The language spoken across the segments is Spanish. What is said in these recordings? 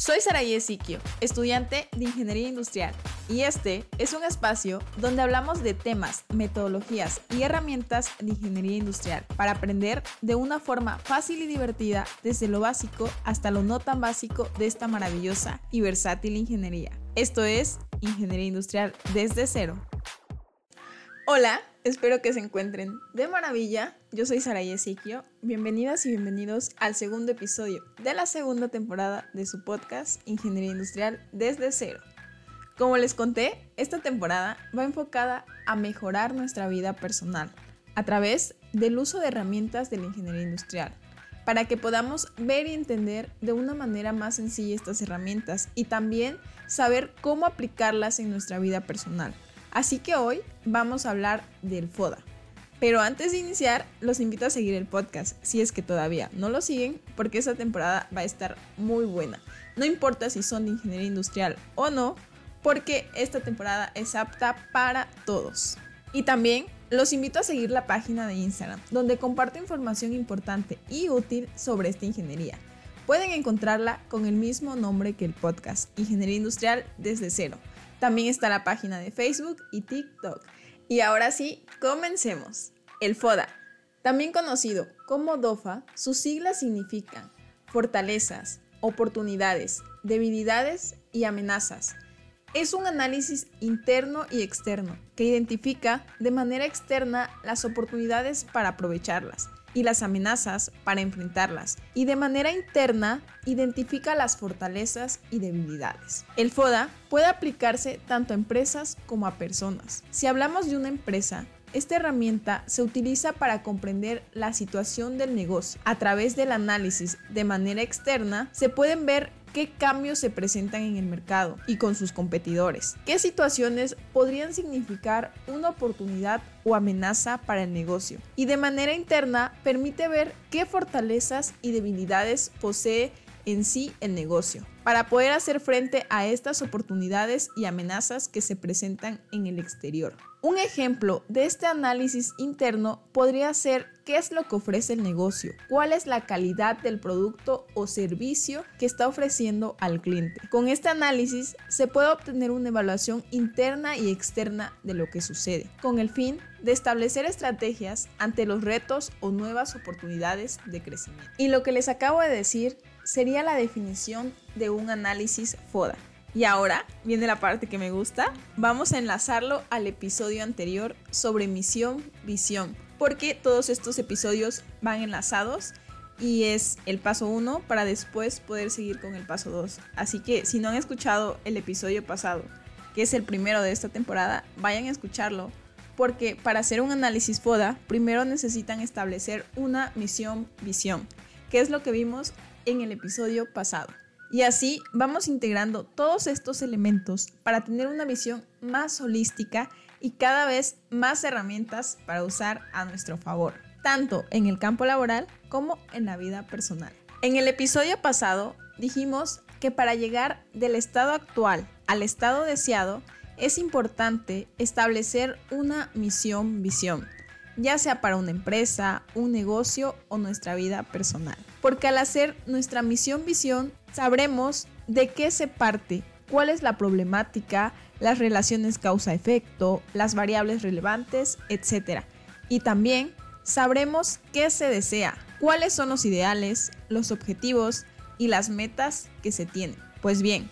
Soy Saraí Siquio, estudiante de Ingeniería Industrial, y este es un espacio donde hablamos de temas, metodologías y herramientas de ingeniería industrial para aprender de una forma fácil y divertida desde lo básico hasta lo no tan básico de esta maravillosa y versátil ingeniería. Esto es Ingeniería Industrial desde cero. Hola, espero que se encuentren de maravilla. Yo soy Sara Ezequio. Bienvenidas y bienvenidos al segundo episodio de la segunda temporada de su podcast Ingeniería Industrial desde cero. Como les conté, esta temporada va enfocada a mejorar nuestra vida personal a través del uso de herramientas de la ingeniería industrial para que podamos ver y entender de una manera más sencilla estas herramientas y también saber cómo aplicarlas en nuestra vida personal. Así que hoy vamos a hablar del FODA. Pero antes de iniciar, los invito a seguir el podcast, si es que todavía no lo siguen, porque esta temporada va a estar muy buena. No importa si son de ingeniería industrial o no, porque esta temporada es apta para todos. Y también los invito a seguir la página de Instagram, donde comparto información importante y útil sobre esta ingeniería. Pueden encontrarla con el mismo nombre que el podcast, Ingeniería Industrial desde cero. También está la página de Facebook y TikTok. Y ahora sí, comencemos. El FODA, también conocido como DOFA, sus siglas significan fortalezas, oportunidades, debilidades y amenazas. Es un análisis interno y externo que identifica de manera externa las oportunidades para aprovecharlas y las amenazas para enfrentarlas y de manera interna identifica las fortalezas y debilidades. El FODA puede aplicarse tanto a empresas como a personas. Si hablamos de una empresa, esta herramienta se utiliza para comprender la situación del negocio. A través del análisis de manera externa se pueden ver qué cambios se presentan en el mercado y con sus competidores, qué situaciones podrían significar una oportunidad o amenaza para el negocio. Y de manera interna permite ver qué fortalezas y debilidades posee en sí el negocio, para poder hacer frente a estas oportunidades y amenazas que se presentan en el exterior. Un ejemplo de este análisis interno podría ser qué es lo que ofrece el negocio, cuál es la calidad del producto o servicio que está ofreciendo al cliente. Con este análisis se puede obtener una evaluación interna y externa de lo que sucede, con el fin de establecer estrategias ante los retos o nuevas oportunidades de crecimiento. Y lo que les acabo de decir sería la definición de un análisis FODA. Y ahora viene la parte que me gusta. Vamos a enlazarlo al episodio anterior sobre misión, visión, porque todos estos episodios van enlazados y es el paso 1 para después poder seguir con el paso 2. Así que si no han escuchado el episodio pasado, que es el primero de esta temporada, vayan a escucharlo porque para hacer un análisis FODA, primero necesitan establecer una misión, visión, que es lo que vimos en el episodio pasado. Y así vamos integrando todos estos elementos para tener una visión más holística y cada vez más herramientas para usar a nuestro favor, tanto en el campo laboral como en la vida personal. En el episodio pasado dijimos que para llegar del estado actual al estado deseado es importante establecer una misión-visión ya sea para una empresa, un negocio o nuestra vida personal. Porque al hacer nuestra misión-visión, sabremos de qué se parte, cuál es la problemática, las relaciones causa-efecto, las variables relevantes, etc. Y también sabremos qué se desea, cuáles son los ideales, los objetivos y las metas que se tienen. Pues bien,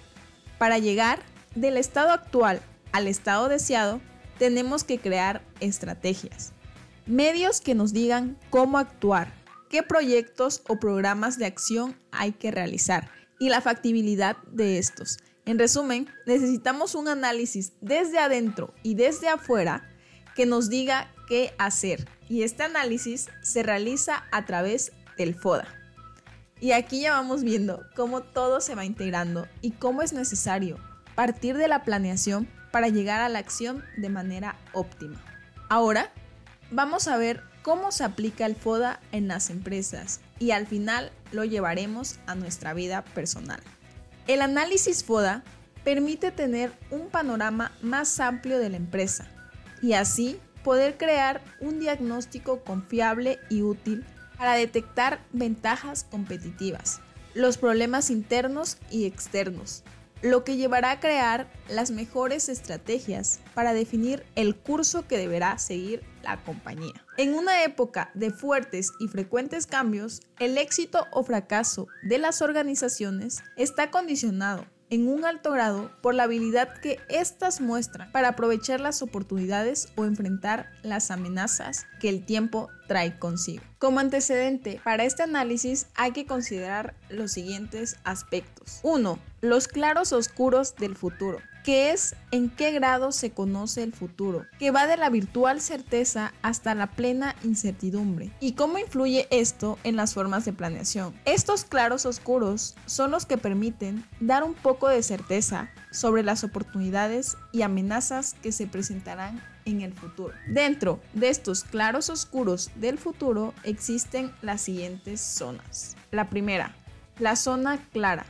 para llegar del estado actual al estado deseado, tenemos que crear estrategias. Medios que nos digan cómo actuar, qué proyectos o programas de acción hay que realizar y la factibilidad de estos. En resumen, necesitamos un análisis desde adentro y desde afuera que nos diga qué hacer. Y este análisis se realiza a través del FODA. Y aquí ya vamos viendo cómo todo se va integrando y cómo es necesario partir de la planeación para llegar a la acción de manera óptima. Ahora Vamos a ver cómo se aplica el FODA en las empresas y al final lo llevaremos a nuestra vida personal. El análisis FODA permite tener un panorama más amplio de la empresa y así poder crear un diagnóstico confiable y útil para detectar ventajas competitivas, los problemas internos y externos, lo que llevará a crear las mejores estrategias para definir el curso que deberá seguir la compañía. En una época de fuertes y frecuentes cambios, el éxito o fracaso de las organizaciones está condicionado en un alto grado por la habilidad que éstas muestran para aprovechar las oportunidades o enfrentar las amenazas que el tiempo trae consigo. Como antecedente para este análisis hay que considerar los siguientes aspectos. 1. Los claros oscuros del futuro que es en qué grado se conoce el futuro, que va de la virtual certeza hasta la plena incertidumbre, y cómo influye esto en las formas de planeación. Estos claros oscuros son los que permiten dar un poco de certeza sobre las oportunidades y amenazas que se presentarán en el futuro. Dentro de estos claros oscuros del futuro existen las siguientes zonas. La primera, la zona clara.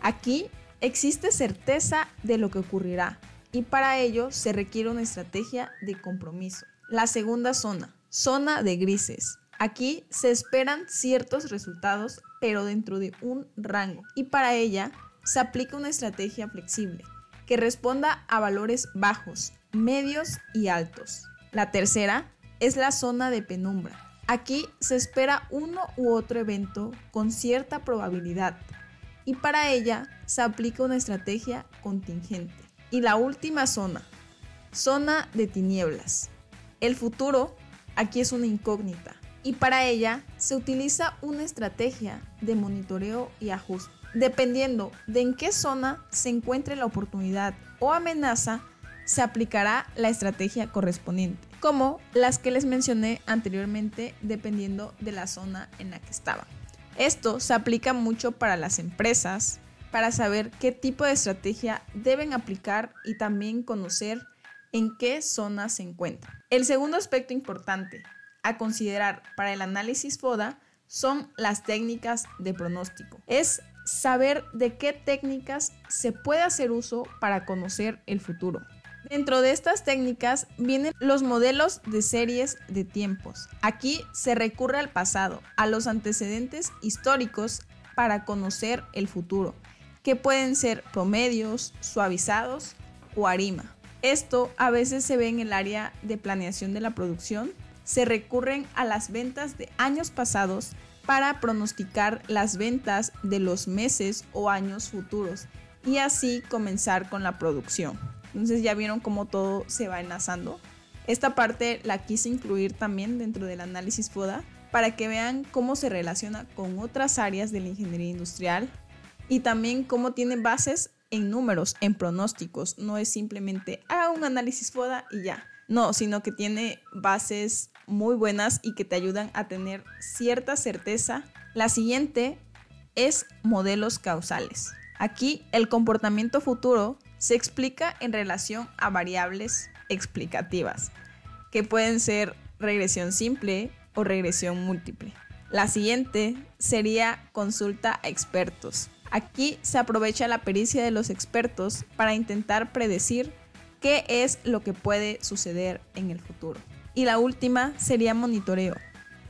Aquí Existe certeza de lo que ocurrirá y para ello se requiere una estrategia de compromiso. La segunda zona, zona de grises. Aquí se esperan ciertos resultados pero dentro de un rango y para ella se aplica una estrategia flexible que responda a valores bajos, medios y altos. La tercera es la zona de penumbra. Aquí se espera uno u otro evento con cierta probabilidad y para ella se aplica una estrategia contingente. Y la última zona, zona de tinieblas. El futuro aquí es una incógnita y para ella se utiliza una estrategia de monitoreo y ajuste. Dependiendo de en qué zona se encuentre la oportunidad o amenaza, se aplicará la estrategia correspondiente, como las que les mencioné anteriormente dependiendo de la zona en la que estaba. Esto se aplica mucho para las empresas, para saber qué tipo de estrategia deben aplicar y también conocer en qué zona se encuentran. El segundo aspecto importante a considerar para el análisis FODA son las técnicas de pronóstico. Es saber de qué técnicas se puede hacer uso para conocer el futuro. Dentro de estas técnicas vienen los modelos de series de tiempos. Aquí se recurre al pasado, a los antecedentes históricos para conocer el futuro, que pueden ser promedios, suavizados o arima. Esto a veces se ve en el área de planeación de la producción. Se recurren a las ventas de años pasados para pronosticar las ventas de los meses o años futuros y así comenzar con la producción. Entonces ya vieron cómo todo se va enlazando. Esta parte la quise incluir también dentro del análisis FODA para que vean cómo se relaciona con otras áreas de la ingeniería industrial y también cómo tiene bases en números, en pronósticos. No es simplemente, ah, un análisis FODA y ya. No, sino que tiene bases muy buenas y que te ayudan a tener cierta certeza. La siguiente es modelos causales. Aquí el comportamiento futuro se explica en relación a variables explicativas, que pueden ser regresión simple o regresión múltiple. La siguiente sería consulta a expertos. Aquí se aprovecha la pericia de los expertos para intentar predecir qué es lo que puede suceder en el futuro. Y la última sería monitoreo,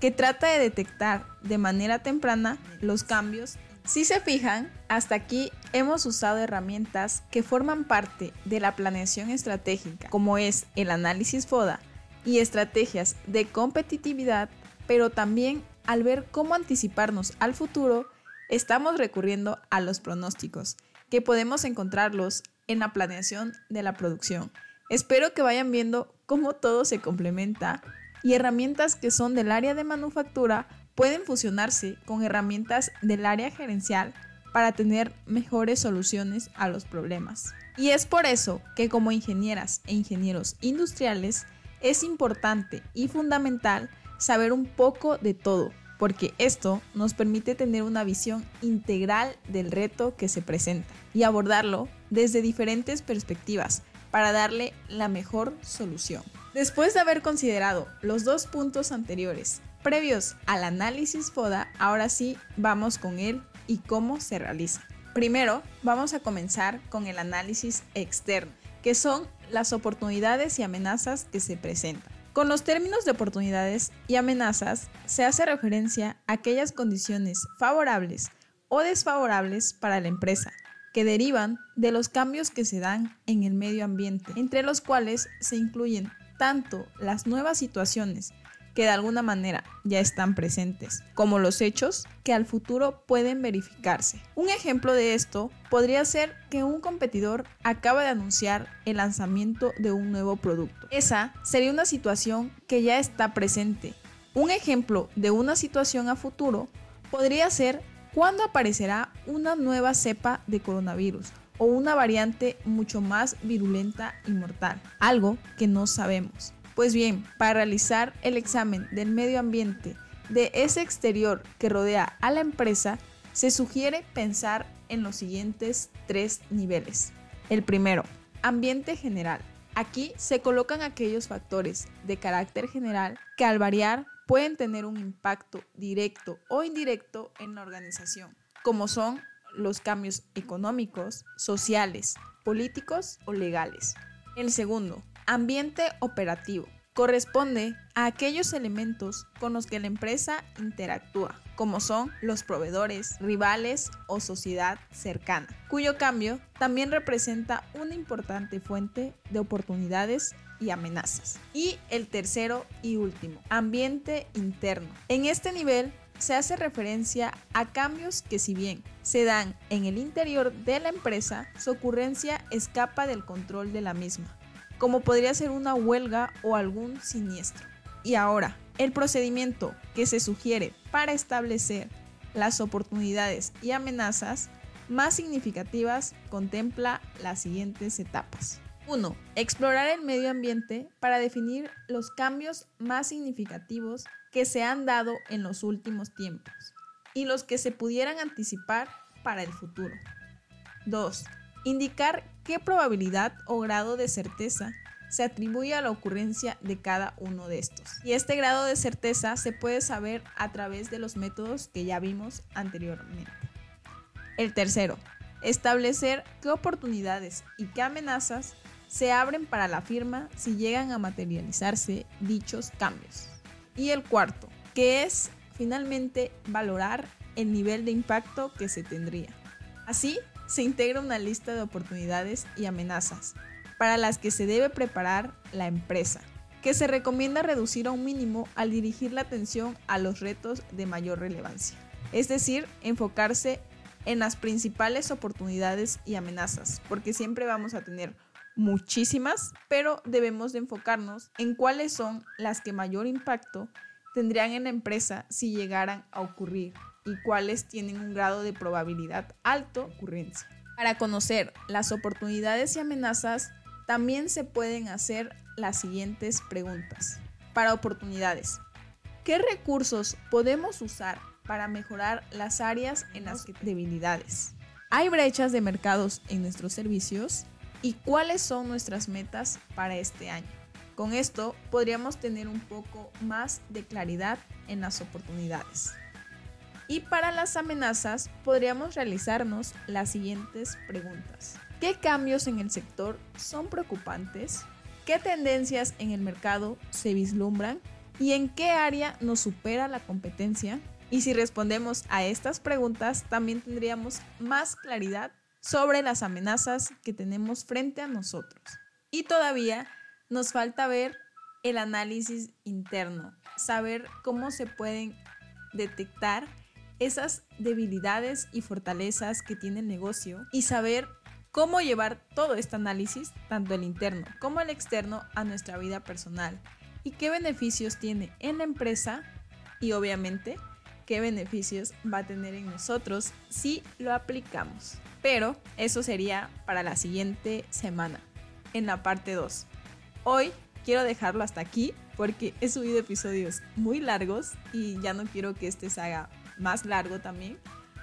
que trata de detectar de manera temprana los cambios si se fijan, hasta aquí hemos usado herramientas que forman parte de la planeación estratégica, como es el análisis FODA y estrategias de competitividad, pero también al ver cómo anticiparnos al futuro, estamos recurriendo a los pronósticos, que podemos encontrarlos en la planeación de la producción. Espero que vayan viendo cómo todo se complementa y herramientas que son del área de manufactura pueden fusionarse con herramientas del área gerencial para tener mejores soluciones a los problemas. Y es por eso que como ingenieras e ingenieros industriales es importante y fundamental saber un poco de todo, porque esto nos permite tener una visión integral del reto que se presenta y abordarlo desde diferentes perspectivas para darle la mejor solución. Después de haber considerado los dos puntos anteriores Previos al análisis FODA, ahora sí vamos con él y cómo se realiza. Primero, vamos a comenzar con el análisis externo, que son las oportunidades y amenazas que se presentan. Con los términos de oportunidades y amenazas se hace referencia a aquellas condiciones favorables o desfavorables para la empresa, que derivan de los cambios que se dan en el medio ambiente, entre los cuales se incluyen tanto las nuevas situaciones que de alguna manera ya están presentes, como los hechos que al futuro pueden verificarse. Un ejemplo de esto podría ser que un competidor acaba de anunciar el lanzamiento de un nuevo producto. Esa sería una situación que ya está presente. Un ejemplo de una situación a futuro podría ser cuando aparecerá una nueva cepa de coronavirus o una variante mucho más virulenta y mortal, algo que no sabemos. Pues bien, para realizar el examen del medio ambiente de ese exterior que rodea a la empresa, se sugiere pensar en los siguientes tres niveles. El primero, ambiente general. Aquí se colocan aquellos factores de carácter general que al variar pueden tener un impacto directo o indirecto en la organización, como son los cambios económicos, sociales, políticos o legales. El segundo, Ambiente operativo. Corresponde a aquellos elementos con los que la empresa interactúa, como son los proveedores, rivales o sociedad cercana, cuyo cambio también representa una importante fuente de oportunidades y amenazas. Y el tercero y último, ambiente interno. En este nivel se hace referencia a cambios que si bien se dan en el interior de la empresa, su ocurrencia escapa del control de la misma como podría ser una huelga o algún siniestro. Y ahora, el procedimiento que se sugiere para establecer las oportunidades y amenazas más significativas contempla las siguientes etapas. 1. Explorar el medio ambiente para definir los cambios más significativos que se han dado en los últimos tiempos y los que se pudieran anticipar para el futuro. 2 indicar qué probabilidad o grado de certeza se atribuye a la ocurrencia de cada uno de estos. Y este grado de certeza se puede saber a través de los métodos que ya vimos anteriormente. El tercero, establecer qué oportunidades y qué amenazas se abren para la firma si llegan a materializarse dichos cambios. Y el cuarto, que es finalmente valorar el nivel de impacto que se tendría. Así, se integra una lista de oportunidades y amenazas para las que se debe preparar la empresa, que se recomienda reducir a un mínimo al dirigir la atención a los retos de mayor relevancia, es decir, enfocarse en las principales oportunidades y amenazas, porque siempre vamos a tener muchísimas, pero debemos de enfocarnos en cuáles son las que mayor impacto tendrían en la empresa si llegaran a ocurrir y cuáles tienen un grado de probabilidad alto de ocurrencia. Para conocer las oportunidades y amenazas, también se pueden hacer las siguientes preguntas. Para oportunidades, ¿qué recursos podemos usar para mejorar las áreas en las que debilidades? ¿Hay brechas de mercados en nuestros servicios? ¿Y cuáles son nuestras metas para este año? Con esto podríamos tener un poco más de claridad en las oportunidades. Y para las amenazas podríamos realizarnos las siguientes preguntas. ¿Qué cambios en el sector son preocupantes? ¿Qué tendencias en el mercado se vislumbran? ¿Y en qué área nos supera la competencia? Y si respondemos a estas preguntas, también tendríamos más claridad sobre las amenazas que tenemos frente a nosotros. Y todavía nos falta ver el análisis interno, saber cómo se pueden detectar esas debilidades y fortalezas que tiene el negocio y saber cómo llevar todo este análisis, tanto el interno como el externo, a nuestra vida personal y qué beneficios tiene en la empresa y obviamente qué beneficios va a tener en nosotros si lo aplicamos. Pero eso sería para la siguiente semana, en la parte 2. Hoy quiero dejarlo hasta aquí porque he subido episodios muy largos y ya no quiero que este se haga más largo también,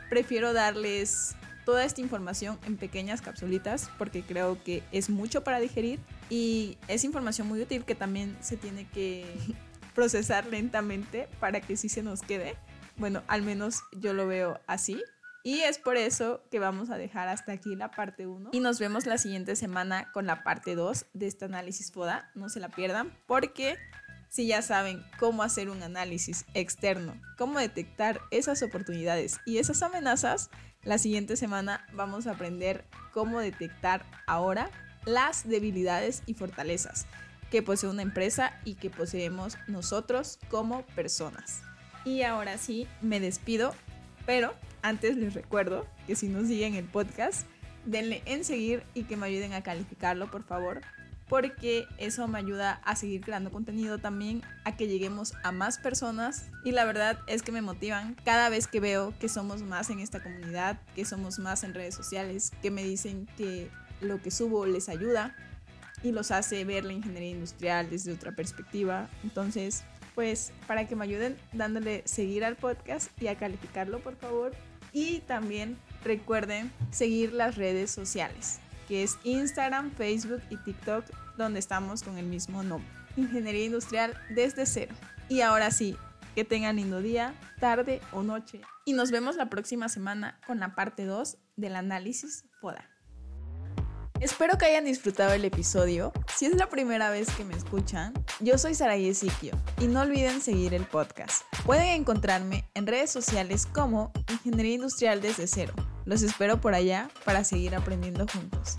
prefiero darles toda esta información en pequeñas capsulitas porque creo que es mucho para digerir y es información muy útil que también se tiene que procesar lentamente para que sí se nos quede. Bueno, al menos yo lo veo así. Y es por eso que vamos a dejar hasta aquí la parte 1 y nos vemos la siguiente semana con la parte 2 de este análisis FODA. No se la pierdan porque Si ya saben cómo hacer un análisis externo, cómo detectar esas oportunidades y esas amenazas, la siguiente semana vamos a aprender cómo detectar ahora las debilidades y fortalezas que posee una empresa y que poseemos nosotros como personas. Y ahora sí, me despido, pero antes les recuerdo que si nos siguen el podcast, denle en seguir y que me ayuden a calificarlo, por favor, porque eso me ayuda a seguir creando contenido también, a que lleguemos a más personas y la verdad es que me motivan cada vez que veo que somos más en esta comunidad, que somos más en redes sociales, que me dicen que lo que subo les ayuda y los hace ver la ingeniería industrial desde otra perspectiva. Entonces, pues para que me ayuden dándole seguir al podcast y a calificarlo, por favor. Y también recuerden seguir las redes sociales, que es Instagram, Facebook y TikTok, donde estamos con el mismo nombre. Ingeniería industrial desde cero. Y ahora sí, que tengan lindo día, tarde o noche. Y nos vemos la próxima semana con la parte 2 del análisis FODA. Espero que hayan disfrutado el episodio. Si es la primera vez que me escuchan, yo soy Saraí Siquio y no olviden seguir el podcast. Pueden encontrarme en redes sociales como Ingeniería Industrial desde cero. Los espero por allá para seguir aprendiendo juntos.